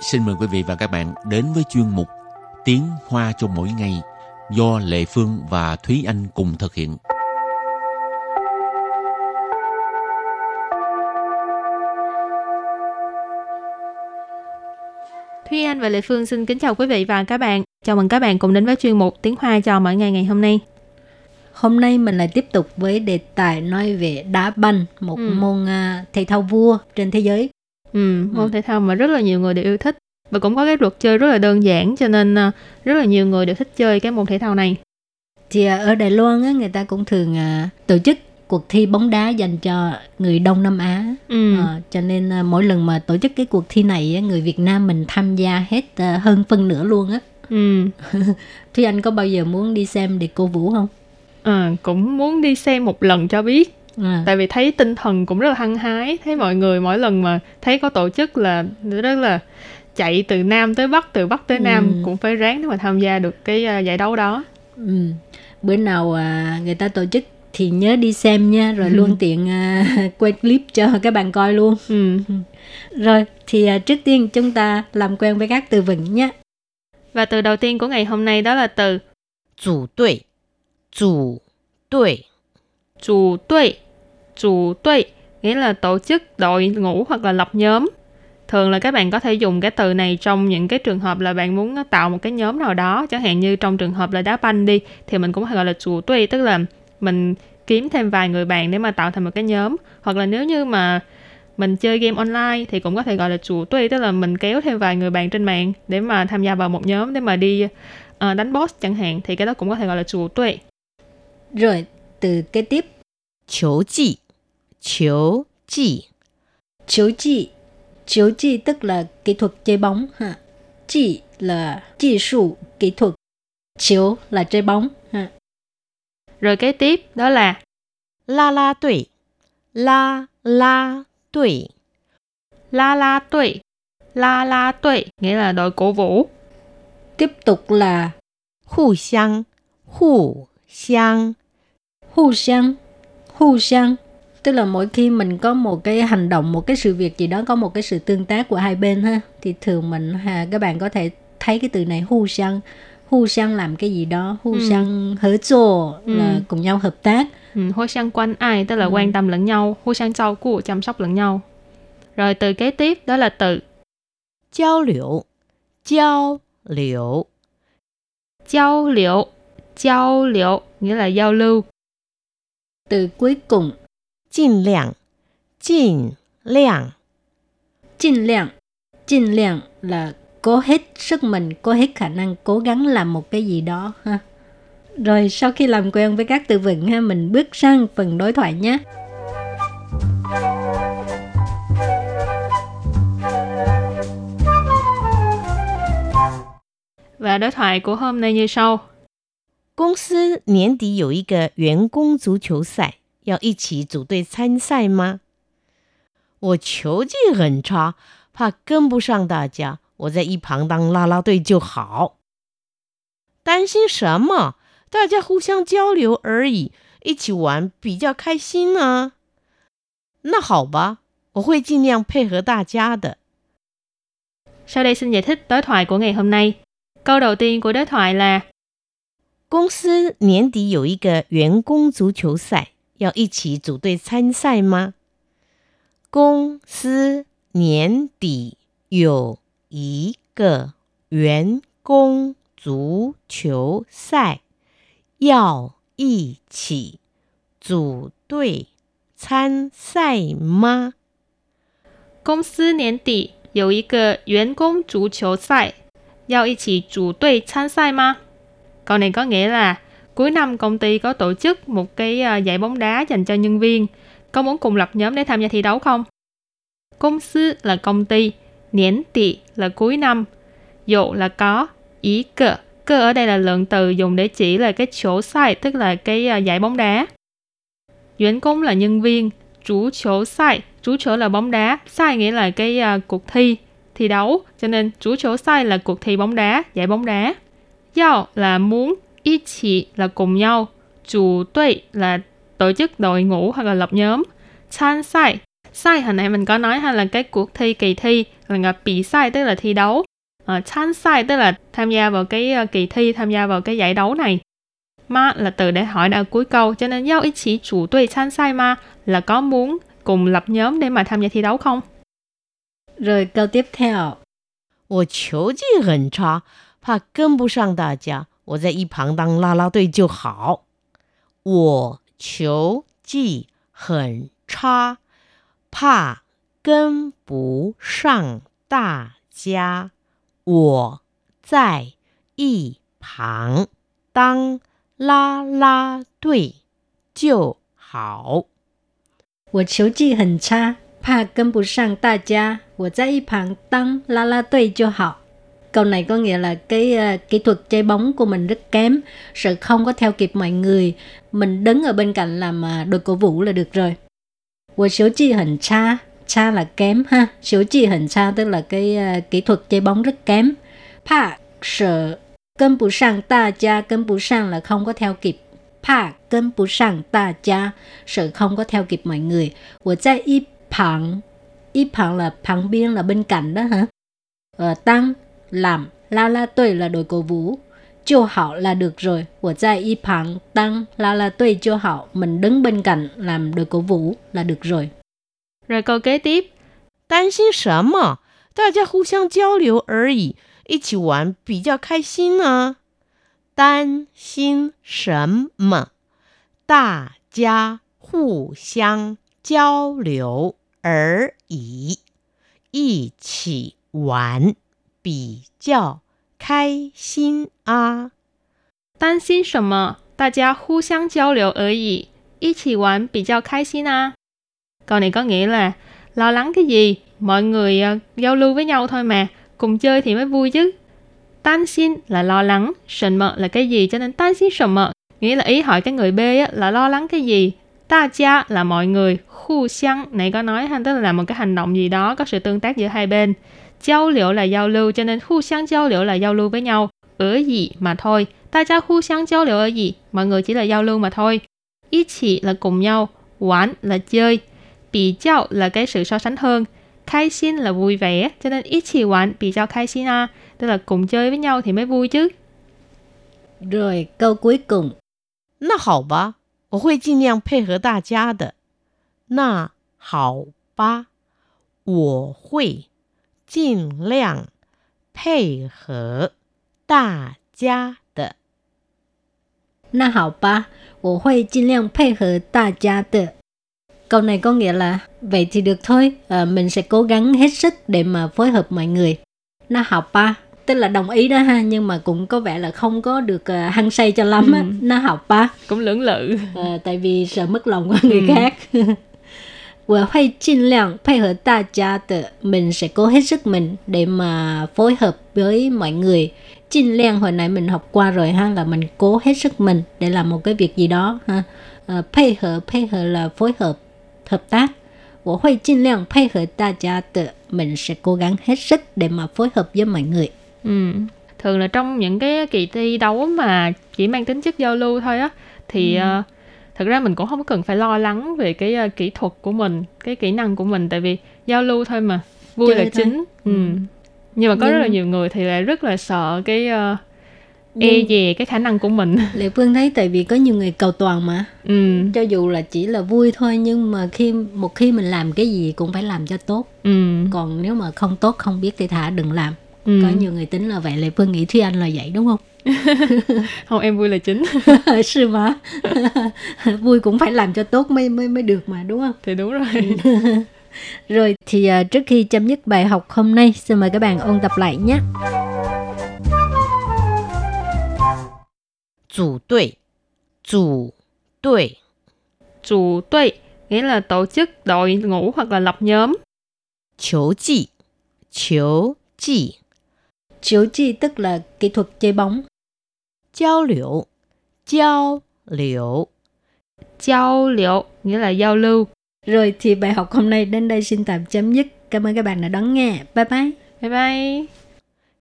xin mời quý vị và các bạn đến với chuyên mục Tiếng Hoa cho mỗi ngày do Lệ Phương và Thúy Anh cùng thực hiện. Thúy Anh và Lệ Phương xin kính chào quý vị và các bạn. Chào mừng các bạn cùng đến với chuyên mục Tiếng Hoa cho mỗi ngày ngày hôm nay. Hôm nay mình lại tiếp tục với đề tài nói về đá banh, một ừ. môn uh, thể thao vua trên thế giới. Ừ, môn ừ. thể thao mà rất là nhiều người đều yêu thích và cũng có cái luật chơi rất là đơn giản cho nên uh, rất là nhiều người đều thích chơi cái môn thể thao này. Thì uh, ở Đài Loan á, người ta cũng thường uh, tổ chức cuộc thi bóng đá dành cho người Đông Nam Á. Ừ. À, cho nên uh, mỗi lần mà tổ chức cái cuộc thi này người Việt Nam mình tham gia hết uh, hơn phân nửa luôn á. Ừ. Thúy Anh có bao giờ muốn đi xem để cô vũ không? À, cũng muốn đi xem một lần cho biết. À. Tại vì thấy tinh thần cũng rất là hăng hái, thấy mọi người mỗi lần mà thấy có tổ chức là rất là chạy từ nam tới bắc, từ bắc tới nam ừ. cũng phải ráng để mà tham gia được cái uh, giải đấu đó. Ừ. Bữa nào uh, người ta tổ chức thì nhớ đi xem nha rồi luôn tiện uh, quay clip cho các bạn coi luôn ừ. rồi thì uh, trước tiên chúng ta làm quen với các từ vựng nhé và từ đầu tiên của ngày hôm nay đó là từ chủ đội chủ đội chủ đội chủ đội nghĩa là tổ chức đội ngũ hoặc là lập nhóm. Thường là các bạn có thể dùng cái từ này trong những cái trường hợp là bạn muốn tạo một cái nhóm nào đó chẳng hạn như trong trường hợp là đá banh đi thì mình cũng hay gọi là chủ tuy tức là mình kiếm thêm vài người bạn để mà tạo thành một cái nhóm. Hoặc là nếu như mà mình chơi game online thì cũng có thể gọi là chủ tuy tức là mình kéo thêm vài người bạn trên mạng để mà tham gia vào một nhóm để mà đi uh, đánh boss chẳng hạn thì cái đó cũng có thể gọi là chủ tuy rồi từ kế tiếp. Chiếu chỉ chiếu chỉ chiếu chỉ chiếu chỉ tức là kỹ thuật chơi bóng ha. Chỉ là kỹ 术 kỹ thuật. Chiếu là chơi bóng ha. Rồi kế tiếp đó là la la tuổi, la la tuổi, la la tuổi, la la tuổi nghĩa là đội cổ vũ. Tiếp tục là hù xiang, hù xiang, hù xiang, hù xiang tức là mỗi khi mình có một cái hành động một cái sự việc gì đó có một cái sự tương tác của hai bên ha thì thường mình ha, các bạn có thể thấy cái từ này hù xiang. Hu sang làm cái gì đó? Hu ừ. sang hợp tác ừ. là cùng nhau hợp tác. Ừ, hu sang quan ai tức là ừ. quan tâm lẫn nhau. Hu sang trao của chăm sóc lẫn nhau. Rồi từ kế tiếp đó là từ giao lưu giao lưu giao lưu giao lưu nghĩa là giao lưu. Từ cuối cùng 尽量尽量尽量尽量 là cố hết sức mình, cố hết khả năng cố gắng làm một cái gì đó ha. Rồi sau khi làm quen với các từ vựng ha, mình bước sang phần đối thoại nhé. Và đối thoại của hôm nay như sau. 公司年底有一个员工足球赛， 要一起组队参赛吗？我球技很差，怕跟不上大家，我在一旁当啦啦队就好。担心什么？大家互相交流而已，一起玩比较开心呢。那好吧，我会尽量配合大家的。Sau đây xin giải thích đối thoại của ngày hôm nay. Câu đầu tiên của đối thoại là 公司年底有一个员工足球赛， 要一起组队参赛吗？公司年底有一个员工足球赛要一起组队参赛吗？公司年底有一个员工足球赛要一起组队参赛吗？Câu này có nghĩa là cuối năm công ty có tổ chức một cái à, giải bóng đá dành cho nhân viên. Có muốn cùng lập nhóm để tham gia thi đấu không? Công sư là công ty, niên tỷ là cuối năm, dụ là có, ý cơ. Cơ ở đây là lượng từ dùng để chỉ là cái chỗ sai, tức là cái à, giải bóng đá. 员 công là nhân viên, chủ chỗ sai, chủ chỗ là bóng đá, sai nghĩa là cái uh, cuộc thi, thi đấu, cho nên chủ chỗ sai là cuộc thi bóng đá, giải bóng đá. Giao là muốn, ý chỉ là cùng nhau, chủ đội là tổ chức đội ngũ hoặc là lập nhóm, tham sai sai hồi nãy mình có nói ha là cái cuộc thi kỳ thi là bị sai tức là thi đấu uh, tham sai tức là tham gia vào cái uh, kỳ thi tham gia vào cái giải đấu này ma là từ để hỏi ở cuối câu cho nên giao ý chỉ chủ đội tham sai ma là có muốn cùng lập nhóm để mà tham gia thi đấu không rồi câu tiếp theo 我球技很差，怕跟不上大家， 我在一旁当啦啦队就好。我球技很差，怕跟不上大家，我在一旁当啦啦队就好。我球技很差，怕跟不上大家，我在一旁当啦啦队就好。câu này có nghĩa là cái uh, kỹ thuật chơi bóng của mình rất kém sự không có theo kịp mọi người. Mình đứng ở bên cạnh làm uh, đội cổ vũ là được rồi. Của số chi hình cha? Cha là kém ha? Số chi hình cha tức là cái uh, kỹ thuật chơi bóng rất kém. Pa sợ cân bù sang ta cha cân bù sang là không có theo kịp. Pa cân bù sang ta cha sợ không có theo kịp mọi người. Của cha y phẳng y phẳng là phẳng biên là bên cạnh đó hả? Ở tăng làm la la tuổi là đội cổ vũ chiêu hảo là được rồi của cha y phẳng tăng la la tuổi chiêu hảo mình đứng bên cạnh làm đội cổ vũ là được rồi rồi câu kế tiếp. 担心什么？大家互相交流而已，一起玩比较开心呢。担心什么？大家互相交流而已，一起玩 比较开心啊。担心什么？大家互相交流而已，一起玩比较开心啊。Câu này có nghĩa là lo lắng cái gì? Mọi người uh, giao lưu với nhau thôi mà, cùng chơi thì mới vui chứ. Tan xin là lo lắng, sần mợ là cái gì cho nên tan xin sần mợ. Nghĩa là ý hỏi cái người B á, là lo lắng cái gì? Ta cha là mọi người, khu xăng này có nói ha, tức là làm một cái hành động gì đó có sự tương tác giữa hai bên. Giao liệu là giao lưu cho nên khu xăng giao liệu là giao lưu với nhau. Ở gì mà thôi. Ta cha khu xăng giao liệu ở gì? Mọi người chỉ là giao lưu mà thôi. Ý chỉ là cùng nhau, quán là chơi bị giao là cái sự so sánh hơn khai xin là vui vẻ cho nên ít chỉ玩 bị giao khai xin à tức là cùng chơi với nhau thì mới vui chứ rồi câu cuối cùng 那好吧我会尽量配合大家的那好吧我会 尽量配合大家的那好吧我会尽量配合大家的 Câu này có nghĩa là vậy thì được thôi, à, mình sẽ cố gắng hết sức để mà phối hợp mọi người. Nó học ba, tức là đồng ý đó ha, nhưng mà cũng có vẻ là không có được uh, hăng say cho lắm á. Ừ. Nó học ba. Cũng lưỡng lự. À, tại vì sợ mất lòng của người ừ. khác. 我会尽量配合大家的，mình sẽ cố hết sức mình để mà phối hợp với mọi người.尽量hồi nãy mình học qua rồi ha là mình cố hết sức mình để làm một cái việc gì đó ha. À, 配合配合 là phối hợp hợp tác. 我会尽量配合大家的，mình sẽ cố gắng hết sức để mà phối hợp với mọi người. Ừ. Thường là trong những cái kỳ thi đấu mà chỉ mang tính chất giao lưu thôi á, thì ừ. uh, thật ra mình cũng không cần phải lo lắng về cái uh, kỹ thuật của mình, cái kỹ năng của mình, tại vì giao lưu thôi mà, vui Chơi là thôi. chính. Ừ. ừ. Nhưng mà có Nhưng... rất là nhiều người thì lại rất là sợ cái uh, e về cái khả năng của mình lệ phương thấy tại vì có nhiều người cầu toàn mà ừ. cho dù là chỉ là vui thôi nhưng mà khi một khi mình làm cái gì cũng phải làm cho tốt ừ. còn nếu mà không tốt không biết thì thả đừng làm ừ. có nhiều người tính là vậy lệ phương nghĩ thúy anh là vậy đúng không không em vui là chính. Sư mà. Vui cũng phải làm cho tốt mới mới mới được mà đúng không? Thì đúng rồi. Rồi thì uh, trước khi chấm dứt bài học hôm nay xin mời các bạn ôn tập lại nhé. Chủ đội chủ đội chủ đội nghĩa là tổ chức đội ngũ hoặc là lập nhóm. Chiếu chi chiếu chi chiếu chi tức là kỹ thuật chơi bóng 交流，交流，交流 nghĩa là giao lưu. Rồi thì bài học hôm nay đến đây xin tạm chấm dứt. Cảm ơn các bạn đã đón nghe. Bye bye. Bye bye.